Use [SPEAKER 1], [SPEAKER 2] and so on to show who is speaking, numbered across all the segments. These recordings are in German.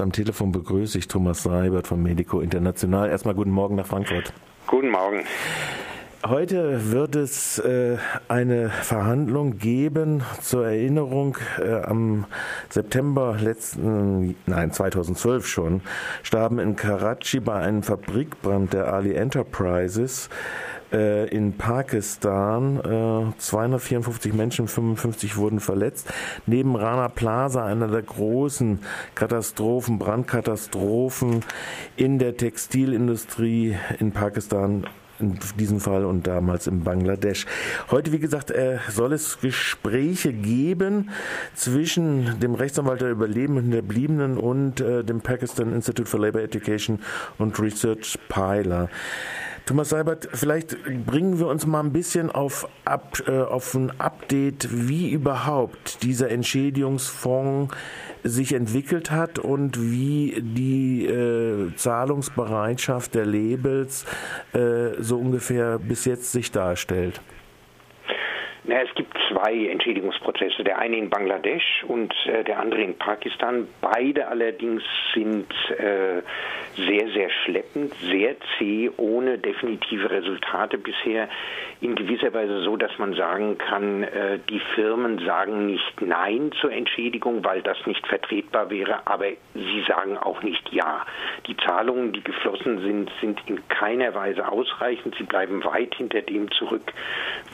[SPEAKER 1] Am Telefon begrüße ich Thomas Seibert von Medico International. Erstmal guten Morgen nach Frankfurt.
[SPEAKER 2] Guten Morgen.
[SPEAKER 1] Heute wird es äh, eine Verhandlung geben zur Erinnerung. Äh, am September letzten, nein, 2012 schon, starben in Karachi bei einem Fabrikbrand der Ali Enterprises äh, in Pakistan. Äh, 254 Menschen, 55 wurden verletzt. Neben Rana Plaza, einer der großen Katastrophen, Brandkatastrophen in der Textilindustrie in Pakistan in diesem Fall und damals in Bangladesch. Heute, wie gesagt, äh, soll es Gespräche geben zwischen dem Rechtsanwalt der Überlebenden der Bliebenen und äh, dem Pakistan Institute for Labor Education und Research Pilar. Thomas Seibert, vielleicht bringen wir uns mal ein bisschen auf, ab, äh, auf ein Update, wie überhaupt dieser Entschädigungsfonds sich entwickelt hat und wie die äh, Zahlungsbereitschaft der Labels äh, so ungefähr bis jetzt sich darstellt.
[SPEAKER 2] Na, es gibt zwei Entschädigungsprozesse, der eine in Bangladesch und äh, der andere in Pakistan. Beide allerdings sind äh, sehr, sehr schleppend, sehr zäh, ohne definitive Resultate bisher. In gewisser Weise so, dass man sagen kann, äh, die Firmen sagen nicht Nein zur Entschädigung, weil das nicht vertretbar wäre, aber sie sagen auch nicht Ja. Die Zahlungen, die geflossen sind, sind in keiner Weise ausreichend. Sie bleiben weit hinter dem zurück,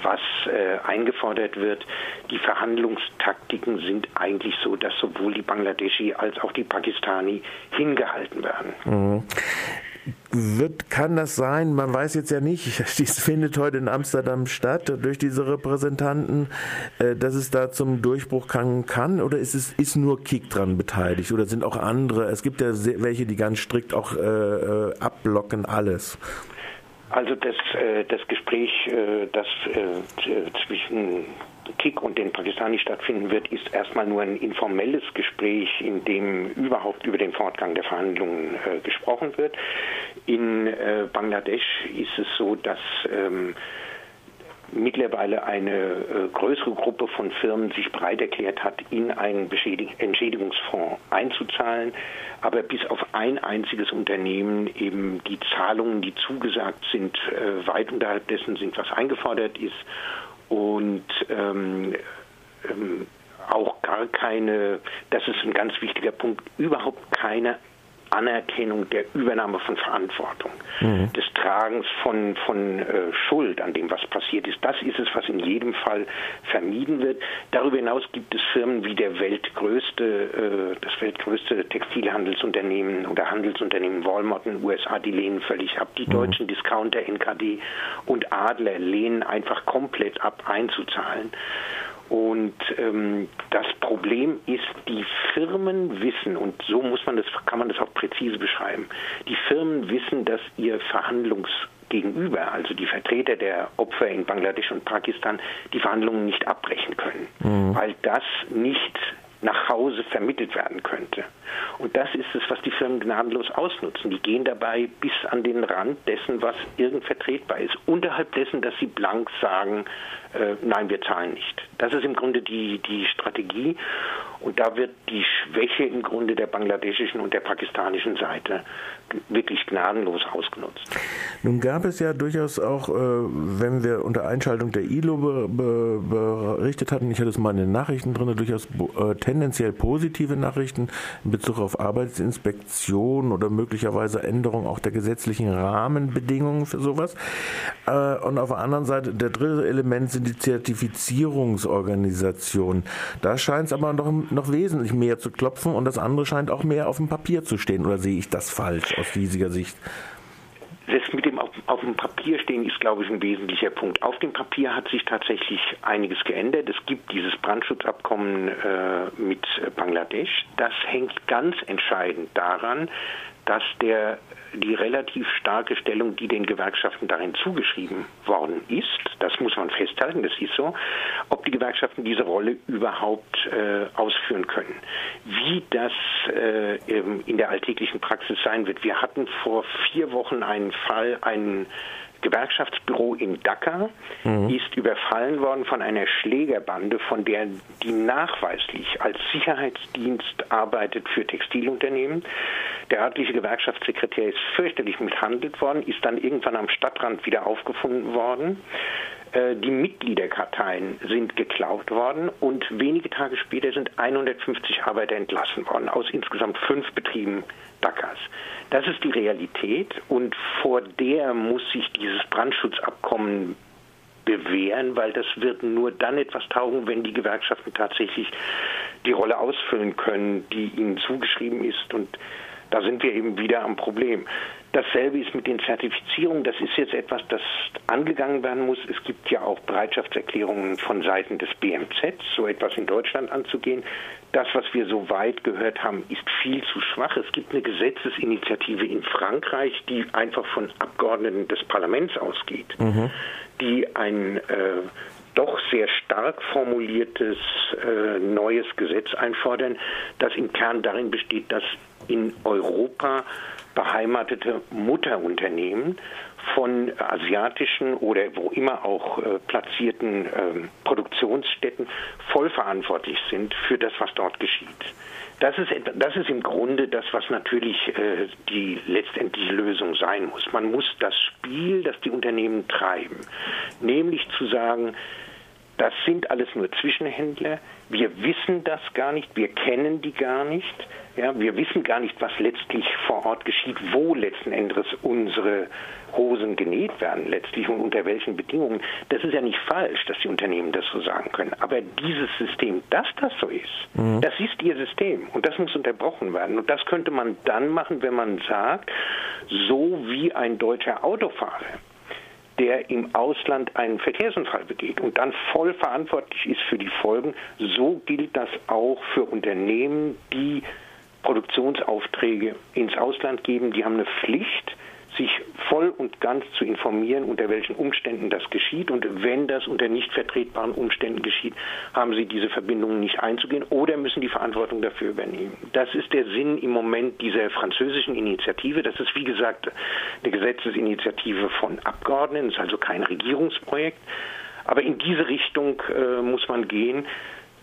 [SPEAKER 2] was äh, eingefordert wird. Die Verhandlungstaktiken sind eigentlich so, dass sowohl die Bangladeschi als auch die Pakistani hingehalten werden.
[SPEAKER 1] Mhm. Wird, kann das sein? Man weiß jetzt ja nicht, dies findet heute in Amsterdam statt durch diese Repräsentanten, äh, dass es da zum Durchbruch kann, kann oder ist es ist nur Kick dran beteiligt oder sind auch andere? Es gibt ja welche, die ganz strikt auch äh, äh abblocken alles.
[SPEAKER 2] Also das, äh, das Gespräch, äh, das äh, zwischen Kick und den Pakistani stattfinden wird, ist erstmal nur ein informelles Gespräch, in dem überhaupt über den Fortgang der Verhandlungen äh, gesprochen wird. In äh, Bangladesch ist es so, dass ähm, mittlerweile eine äh, größere Gruppe von Firmen sich bereit erklärt hat, in einen Entschädigungsfonds einzuzahlen, aber bis auf ein einziges Unternehmen eben die Zahlungen, die zugesagt sind, äh, weit unterhalb dessen sind, was eingefordert ist. Und ähm, ähm, auch gar keine, das ist ein ganz wichtiger Punkt, überhaupt keine Anerkennung der Übernahme von Verantwortung, mhm. des Tragens von, von äh, Schuld an dem, was passiert ist. Das ist es, was in jedem Fall vermieden wird. Darüber hinaus gibt es Firmen wie der weltgrößte, äh, das weltgrößte Textilhandelsunternehmen oder Handelsunternehmen Walmart in den USA, die lehnen völlig ab. Die mhm. deutschen Discounter NKD und Adler lehnen einfach komplett ab, einzuzahlen. Und ähm, das Problem ist, die Firmen wissen, und so muss man das, kann man das auch präzise beschreiben, die Firmen wissen, dass ihr Verhandlungsgegenüber, also die Vertreter der Opfer in Bangladesch und Pakistan, die Verhandlungen nicht abbrechen können, mhm. weil das nicht nach Hause vermittelt werden könnte. Und das ist es, was die Firmen gnadenlos ausnutzen. Die gehen dabei bis an den Rand dessen, was irgend vertretbar ist, unterhalb dessen, dass sie blank sagen, äh, nein, wir zahlen nicht. Das ist im Grunde die, die Strategie. Und da wird die Schwäche im Grunde der bangladeschischen und der pakistanischen Seite wirklich gnadenlos ausgenutzt.
[SPEAKER 1] Nun gab es ja durchaus auch, äh, wenn wir unter Einschaltung der ILO be, be, berichtet hatten, ich hatte es mal in den Nachrichten drin, durchaus äh, tendenziell positive Nachrichten in Bezug auf Arbeitsinspektion oder möglicherweise Änderung auch der gesetzlichen Rahmenbedingungen für sowas. Äh, und auf der anderen Seite, der dritte Element sind die Zertifizierungsorganisationen. Da scheint es aber noch, noch wesentlich mehr zu klopfen und das andere scheint auch mehr auf dem Papier zu stehen. Oder sehe ich das falsch aus riesiger Sicht?
[SPEAKER 2] Das mit dem auf, dem Papier stehen ist, glaube ich, ein wesentlicher Punkt. Auf dem Papier hat sich tatsächlich einiges geändert. Es gibt dieses Brandschutzabkommen äh, mit Bangladesch. Das hängt ganz entscheidend daran, dass der die relativ starke Stellung, die den Gewerkschaften darin zugeschrieben worden ist, das muss man festhalten, das ist so, ob die Gewerkschaften diese Rolle überhaupt äh, ausführen können. Wie das äh, in der alltäglichen Praxis sein wird. Wir hatten vor vier Wochen einen Fall, einen Gewerkschaftsbüro in Dhaka mhm. ist überfallen worden von einer Schlägerbande, von der die nachweislich als Sicherheitsdienst arbeitet für Textilunternehmen. Der örtliche Gewerkschaftssekretär ist fürchterlich misshandelt worden, ist dann irgendwann am Stadtrand wieder aufgefunden worden. Äh, die Mitgliederkarteien sind geklaut worden und wenige Tage später sind 150 Arbeiter entlassen worden aus insgesamt fünf Betrieben Dakas. Das ist die Realität und vor der muss sich dieses Brandschutzabkommen bewähren, weil das wird nur dann etwas taugen, wenn die Gewerkschaften tatsächlich die Rolle ausfüllen können, die ihnen zugeschrieben ist. Und da sind wir eben wieder am Problem. Dasselbe ist mit den Zertifizierungen. Das ist jetzt etwas, das angegangen werden muss. Es gibt ja auch Bereitschaftserklärungen von Seiten des BMZ, so etwas in Deutschland anzugehen. Das, was wir so weit gehört haben, ist viel zu schwach. Es gibt eine Gesetzesinitiative in Frankreich, die einfach von Abgeordneten des Parlaments ausgeht, mhm. die ein äh, doch sehr stark formuliertes äh, neues Gesetz einfordern, das im Kern darin besteht, dass in Europa beheimatete Mutterunternehmen von asiatischen oder wo immer auch äh, platzierten äh, Produktionsstätten vollverantwortlich sind für das, was dort geschieht. Das ist, das ist im Grunde das, was natürlich äh, die letztendliche Lösung sein muss. Man muss das Spiel, das die Unternehmen treiben, nämlich zu sagen, das sind alles nur Zwischenhändler, wir wissen das gar nicht, wir kennen die gar nicht. Ja, wir wissen gar nicht, was letztlich vor Ort geschieht, wo letzten Endes unsere Hosen genäht werden, letztlich und unter welchen Bedingungen. Das ist ja nicht falsch, dass die Unternehmen das so sagen können. Aber dieses System, dass das so ist, mhm. das ist ihr System und das muss unterbrochen werden. Und das könnte man dann machen, wenn man sagt, so wie ein deutscher Autofahrer der im Ausland einen Verkehrsunfall begeht und dann voll verantwortlich ist für die Folgen, so gilt das auch für Unternehmen, die Produktionsaufträge ins Ausland geben. Die haben eine Pflicht, sich voll und ganz zu informieren, unter welchen Umständen das geschieht. Und wenn das unter nicht vertretbaren Umständen geschieht, haben sie diese Verbindungen nicht einzugehen oder müssen die Verantwortung dafür übernehmen. Das ist der Sinn im Moment dieser französischen Initiative. Das ist, wie gesagt, eine Gesetzesinitiative von Abgeordneten, ist also kein Regierungsprojekt. Aber in diese Richtung äh, muss man gehen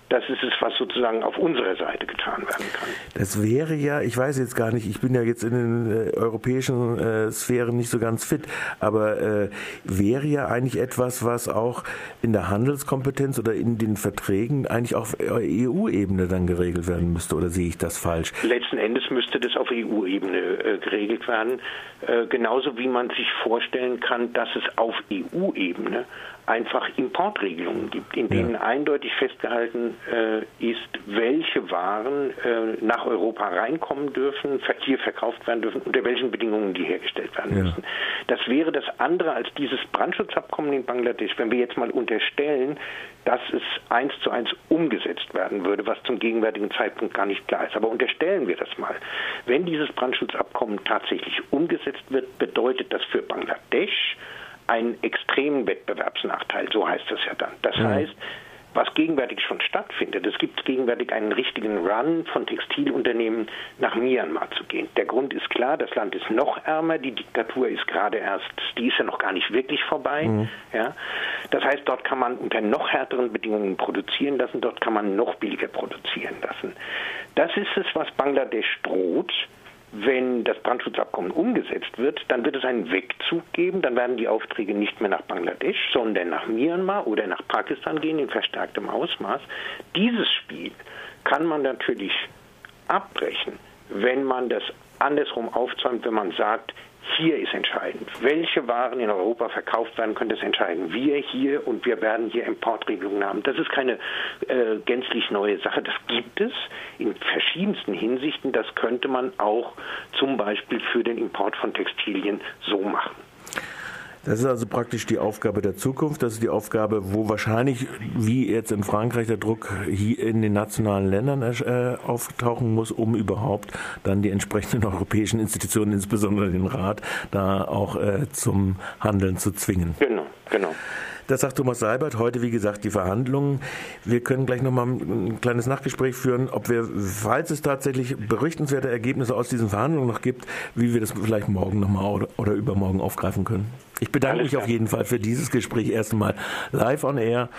[SPEAKER 2] das ist es, was sozusagen auf unserer Seite getan werden kann.
[SPEAKER 1] Das wäre ja, ich weiß jetzt gar nicht, ich bin ja jetzt in den äh, europäischen äh, Sphären nicht so ganz fit, aber äh, wäre ja eigentlich etwas, was auch in der Handelskompetenz oder in den Verträgen eigentlich auf EU-Ebene dann geregelt werden müsste, oder sehe ich das falsch?
[SPEAKER 2] Letzten Endes müsste das auf EU-Ebene äh, geregelt werden, äh, genauso wie man sich vorstellen kann, dass es auf EU-Ebene einfach Importregelungen gibt, in denen ja. eindeutig festgehalten äh, ist, welche Waren äh, nach Europa reinkommen dürfen, hier verkauft werden dürfen, unter welchen Bedingungen die hergestellt werden ja. müssen. Das wäre das andere als dieses Brandschutzabkommen in Bangladesch, wenn wir jetzt mal unterstellen, dass es eins zu eins umgesetzt werden würde, was zum gegenwärtigen Zeitpunkt gar nicht klar ist. Aber unterstellen wir das mal. Wenn dieses Brandschutzabkommen tatsächlich umgesetzt wird, bedeutet das für Bangladesch, einen extremen Wettbewerbsnachteil, so heißt das ja dann. Das mhm. heißt, was gegenwärtig schon stattfindet. Es gibt gegenwärtig einen richtigen Run von Textilunternehmen nach Myanmar zu gehen. Der Grund ist klar, das Land ist noch ärmer, die Diktatur ist gerade erst, die ist ja noch gar nicht wirklich vorbei. Mhm. Ja? Das heißt, dort kann man unter noch härteren Bedingungen produzieren lassen, dort kann man noch billiger produzieren lassen. Das ist es, was Bangladesch droht wenn das Brandschutzabkommen umgesetzt wird, dann wird es einen Wegzug geben. Dann werden die Aufträge nicht mehr nach Bangladesch, sondern nach Myanmar oder nach Pakistan gehen in verstärktem Ausmaß. Dieses Spiel kann man natürlich abbrechen, wenn man das andersrum aufzäumt, wenn man sagt, hier ist entscheidend. Welche Waren in Europa verkauft werden, können das entscheiden. Wir hier und wir werden hier Importregelungen haben. Das ist keine äh, gänzlich neue Sache. Das gibt es in verschiedensten Hinsichten. Das könnte man auch zum Beispiel für den Import von Textilien so machen.
[SPEAKER 1] Das ist also praktisch die Aufgabe der Zukunft. Das ist die Aufgabe, wo wahrscheinlich, wie jetzt in Frankreich, der Druck hier in den nationalen Ländern äh, auftauchen muss, um überhaupt dann die entsprechenden europäischen Institutionen, insbesondere den Rat, da auch äh, zum Handeln zu zwingen.
[SPEAKER 2] Genau, genau.
[SPEAKER 1] Das sagt Thomas Seibert. Heute, wie gesagt, die Verhandlungen. Wir können gleich nochmal ein kleines Nachgespräch führen, ob wir, falls es tatsächlich berichtenswerte Ergebnisse aus diesen Verhandlungen noch gibt, wie wir das vielleicht morgen nochmal oder, oder übermorgen aufgreifen können. Ich bedanke Alles mich klar. auf jeden Fall für dieses Gespräch erstmal live on air